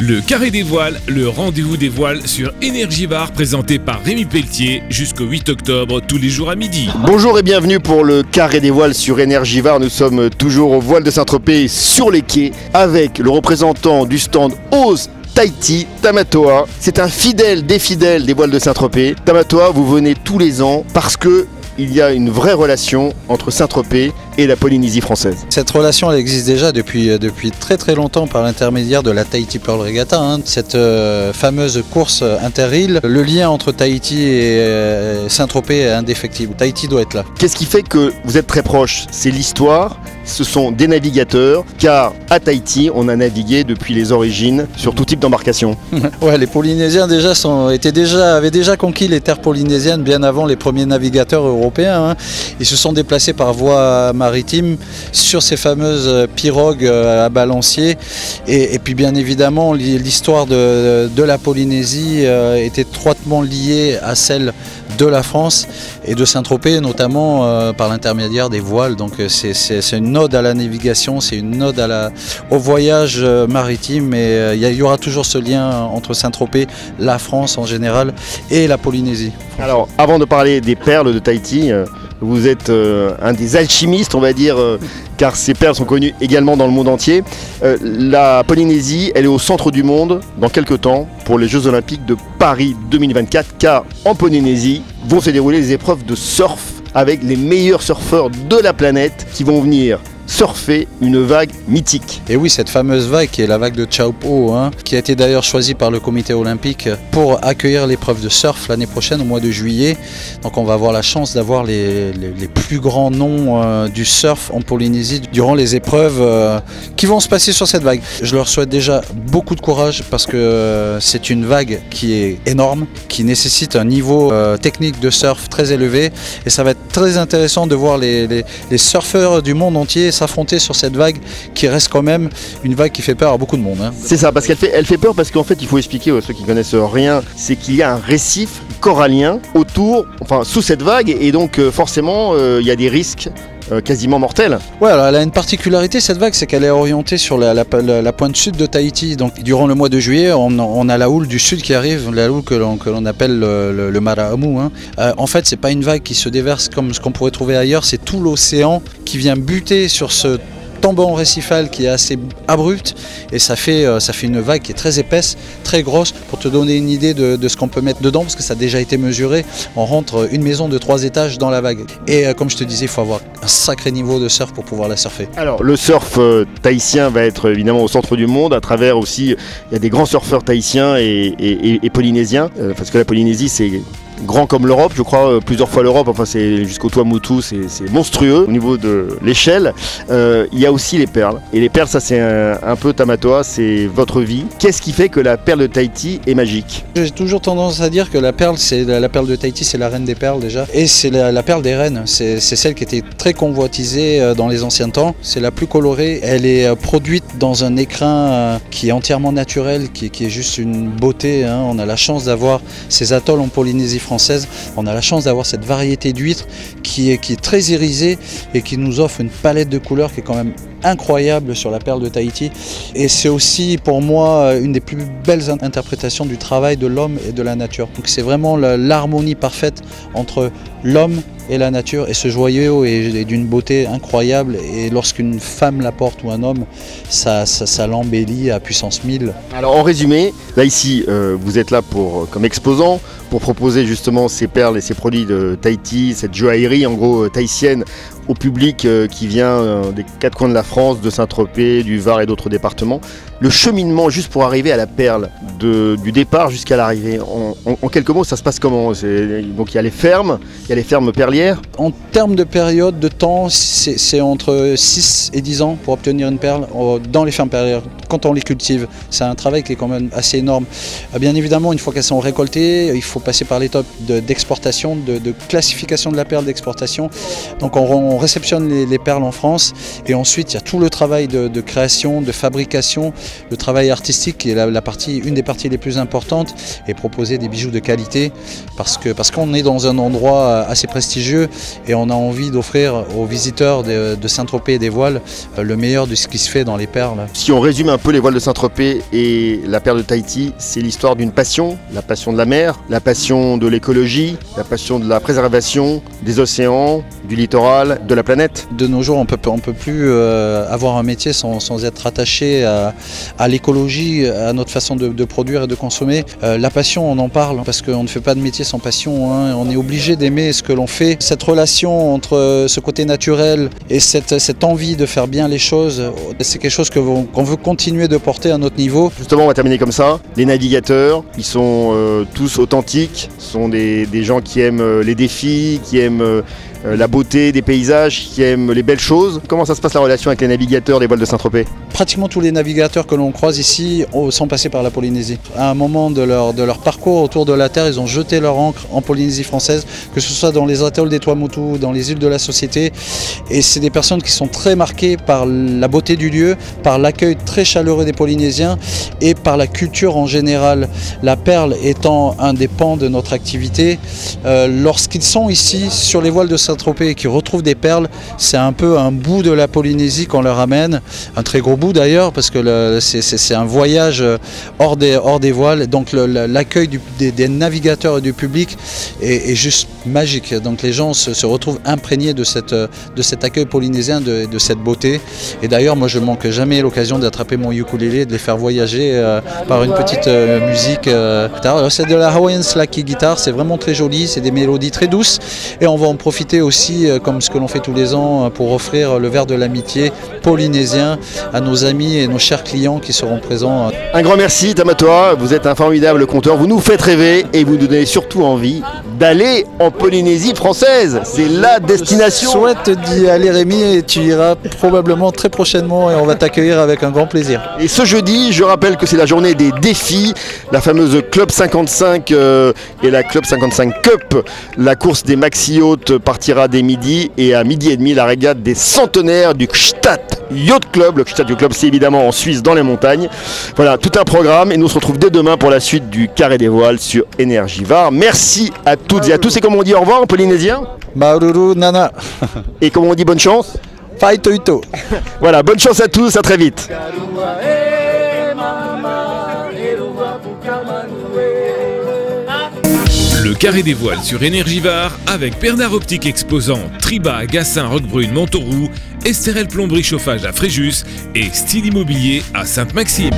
Le Carré des Voiles, le rendez-vous des voiles sur Énergie Bar présenté par Rémi Pelletier jusqu'au 8 octobre tous les jours à midi. Bonjour et bienvenue pour le Carré des Voiles sur Énergivare. Nous sommes toujours au voile de Saint-Tropez sur les quais avec le représentant du stand Ose Tahiti, Tamatoa. C'est un fidèle des fidèles des voiles de Saint-Tropez. Tamatoa, vous venez tous les ans parce que il y a une vraie relation entre Saint-Tropez et la Polynésie française. Cette relation elle existe déjà depuis, euh, depuis très très longtemps par l'intermédiaire de la Tahiti Pearl Regatta, hein, cette euh, fameuse course interile. Le lien entre Tahiti et euh, Saint-Tropez est indéfectible. Tahiti doit être là. Qu'est-ce qui fait que vous êtes très proches C'est l'histoire, ce sont des navigateurs, car à Tahiti, on a navigué depuis les origines sur tout type d'embarcation. ouais, les Polynésiens déjà avaient déjà conquis les terres polynésiennes bien avant les premiers navigateurs européens. Hein. Ils se sont déplacés par voie maritime sur ces fameuses pirogues euh, à balancier. Et, puis bien évidemment, l'histoire de, de, la Polynésie euh, est étroitement liée à celle de la France et de Saint-Tropez, notamment euh, par l'intermédiaire des voiles. Donc c'est une ode à la navigation, c'est une ode à la, au voyage maritime. Et il y, aura toujours ce lien entre Saint-Tropez, la France en général et la Polynésie. Alors, avant de parler des perles de Tahiti, vous êtes euh, un des alchimistes, on va dire, euh, car ces perles sont connues également dans le monde entier. Euh, la Polynésie, elle est au centre du monde dans quelques temps pour les Jeux Olympiques de Paris 2024, car en Polynésie vont se dérouler les épreuves de surf avec les meilleurs surfeurs de la planète qui vont venir surfer une vague mythique. Et oui, cette fameuse vague qui est la vague de Chaupo, hein, qui a été d'ailleurs choisie par le comité olympique pour accueillir l'épreuve de surf l'année prochaine au mois de juillet. Donc on va avoir la chance d'avoir les, plus grands noms euh, du surf en Polynésie durant les épreuves euh, qui vont se passer sur cette vague. Je leur souhaite déjà beaucoup de courage parce que euh, c'est une vague qui est énorme, qui nécessite un niveau technique de surf très élevé et ça va être très intéressant de voir les surfeurs du monde entier s'affronter sur cette vague qui reste quand même une vague qui fait peur à beaucoup de monde. Hein. C'est ça, parce qu'elle fait, peur parce qu'en fait, il faut expliquer à ceux qui connaissent rien, c'est qu'il y a un récif corallien autour, enfin sous cette vague, et donc euh, forcément, euh, il y a des risques euh, quasiment mortelle. Ouais, alors elle a une particularité cette vague, c'est qu'elle est orientée sur la, pointe sud de Tahiti. Donc durant le mois de juillet, on, a la houle du sud qui arrive, la houle que l'on appelle le, le, Marahamou. Hein. Euh, en fait, c'est pas une vague qui se déverse comme ce qu'on pourrait trouver ailleurs, c'est tout l'océan qui vient buter sur ce tombant récifal qui est assez abrupt et ça fait, euh, ça fait une vague qui est très épaisse, très grosse. Pour te donner une idée de, ce qu'on peut mettre dedans, parce que ça a déjà été mesuré, on rentre une maison de trois étages dans la vague. Et euh, comme je te disais, il faut avoir un sacré niveau de surf pour pouvoir la surfer. Alors le surf euh, tahitien va être évidemment au centre du monde, à travers aussi, il y a des grands surfeurs tahitiens et, polynésiens, parce que la Polynésie c'est grand comme l'Europe, je crois, euh, plusieurs fois l'Europe, enfin c'est jusqu'au Tuamotu, c'est monstrueux au niveau de l'échelle. Euh, il y a aussi les perles. Et les perles, ça c'est un, peu Tamatoa, c'est votre vie. Qu'est-ce qui fait que la perle de Tahiti est magique? J'ai toujours tendance à dire que la perle, c'est la, perle de Tahiti, c'est la reine des perles déjà. Et c'est la, perle des reines, c'est celle qui était très convoitisée euh, dans les anciens temps. C'est la plus colorée, elle est produite dans un écrin qui est entièrement naturel, qui, est juste une beauté. Hein. On a la chance d'avoir ces atolls en Polynésie on a la chance d'avoir cette variété d'huîtres qui est, très irisée et qui nous offre une palette de couleurs qui est quand même incroyable sur la perle de Tahiti. Et c'est aussi pour moi une des plus belles interprétations du travail de l'homme et de la nature. Donc c'est vraiment l'harmonie parfaite entre l'homme et la nature. Et ce joyau est, d'une beauté incroyable. Et lorsqu'une femme la porte ou un homme, ça, ça, l'embellit à puissance 1000. Alors en résumé, là ici, euh, vous êtes là pour, comme exposant pour proposer justement ces perles et ces produits de Tahiti, cette joaillerie en gros euh, tahitienne au public euh, qui vient euh, des quatre coins de la France, de Saint-Tropez, du Var et d'autres départements. Le cheminement juste pour arriver à la perle, du départ jusqu'à l'arrivée, en, quelques mots, ça se passe comment? Donc il y a les fermes, il y a les fermes perlières? En termes de période de temps, c'est entre 6 et 10 ans pour obtenir une perle dans les fermes perlières, quand on les cultive. C'est un travail qui est quand même assez énorme. Bien évidemment, une fois qu'elles sont récoltées, il faut passer par l'étape d'exportation, de, classification de la perle d'exportation. Donc on, réceptionne les, perles en France et ensuite il y a tout le travail de, création, de fabrication le travail artistique qui est la, partie, une des parties les plus importantes et proposer des bijoux de qualité parce que parce qu'on est dans un endroit assez prestigieux et on a envie d'offrir aux visiteurs de, Saint-Tropez et des voiles euh, le meilleur de ce qui se fait dans les perles. Si on résume un peu les voiles de Saint-Tropez et la perle de Tahiti, c'est l'histoire d'une passion, la passion de la mer, la passion de l'écologie, la passion de la préservation des océans, du littoral, de la planète. De nos jours, on peut, ne peut plus euh, avoir un métier sans, être attaché à, l'écologie, à notre façon de, produire et de consommer. Euh, la passion, on en parle parce qu'on ne fait pas de métier sans passion. Hein. On est obligé d'aimer ce que l'on fait. Cette relation entre ce côté naturel et cette, cette envie de faire bien les choses, c'est quelque chose qu'on veut continuer de porter à notre niveau. Justement, on va terminer comme ça. Les navigateurs, ils sont euh, tous authentiques, sont des, gens qui aiment les défis, qui aiment euh, la beauté des paysages, qui aiment les belles choses. Comment ça se passe la relation avec les navigateurs des voiles de Saint-Tropez? Pratiquement tous les navigateurs que l'on croise ici sont passés par la Polynésie. À un moment de leur, parcours autour de la Terre, ils ont jeté leur encre en Polynésie française, que ce soit dans les atolls des Tuamotu, dans les îles de la Société. Et c'est des personnes qui sont très marquées par la beauté du lieu, par l'accueil très chaleureux des Polynésiens et par la culture en général. La perle étant un des pans de notre activité, euh, lorsqu'ils sont ici sur les voiles de Et qui retrouvent des perles, c'est un peu un bout de la Polynésie qu'on leur amène, un très gros bout d'ailleurs, parce que c'est un voyage euh, hors des, hors des voiles. Donc l'accueil des, navigateurs et du public est, juste magique. Donc les gens se, retrouvent imprégnés de, cette, de cet accueil polynésien, de, cette beauté. Et d'ailleurs, moi je manque jamais l'occasion d'attraper mon ukulélé, de les faire voyager euh, par une petite euh, musique. c'est de la Hawaiian Slacky guitare, c'est vraiment très joli, c'est des mélodies très douces et on va en profiter aussi, euh, comme ce que l'on fait tous les ans, euh, pour offrir le verre de l'amitié polynésien à nos amis et nos chers clients qui seront présents. Un grand merci Tamatoa, vous êtes un formidable conteur, vous nous faites rêver et vous donnez surtout envie d'aller en Polynésie française. C'est la destination. Je souhaite d'y aller Rémi et tu iras probablement très prochainement et on va t'accueillir avec un grand plaisir. Et ce jeudi, je rappelle que c'est la journée des défis, la fameuse Club 55 euh, et la Club 55 Cup. La course des maxi hautes partira dès midi et à midi et demi la régate des centenaires du Kstadt Yacht Club. Le Kstadt Yacht Club c'est évidemment en Suisse dans les montagnes. Voilà, tout un programme et nous on se retrouve dès demain pour la suite du Carré des Voiles sur Énergie Var. Merci à toutes et à tous. Et comme on dit au revoir en polynésien Maururu Nana. Et comme on dit bonne chance Faito Voilà, bonne chance à tous, à très vite. Le carré des voiles sur Énergivare avec Bernard Optique exposant Triba, Gassin, Roquebrune, Montauroux, Esterel Plomberie Chauffage à Fréjus et Style Immobilier à Sainte-Maxime.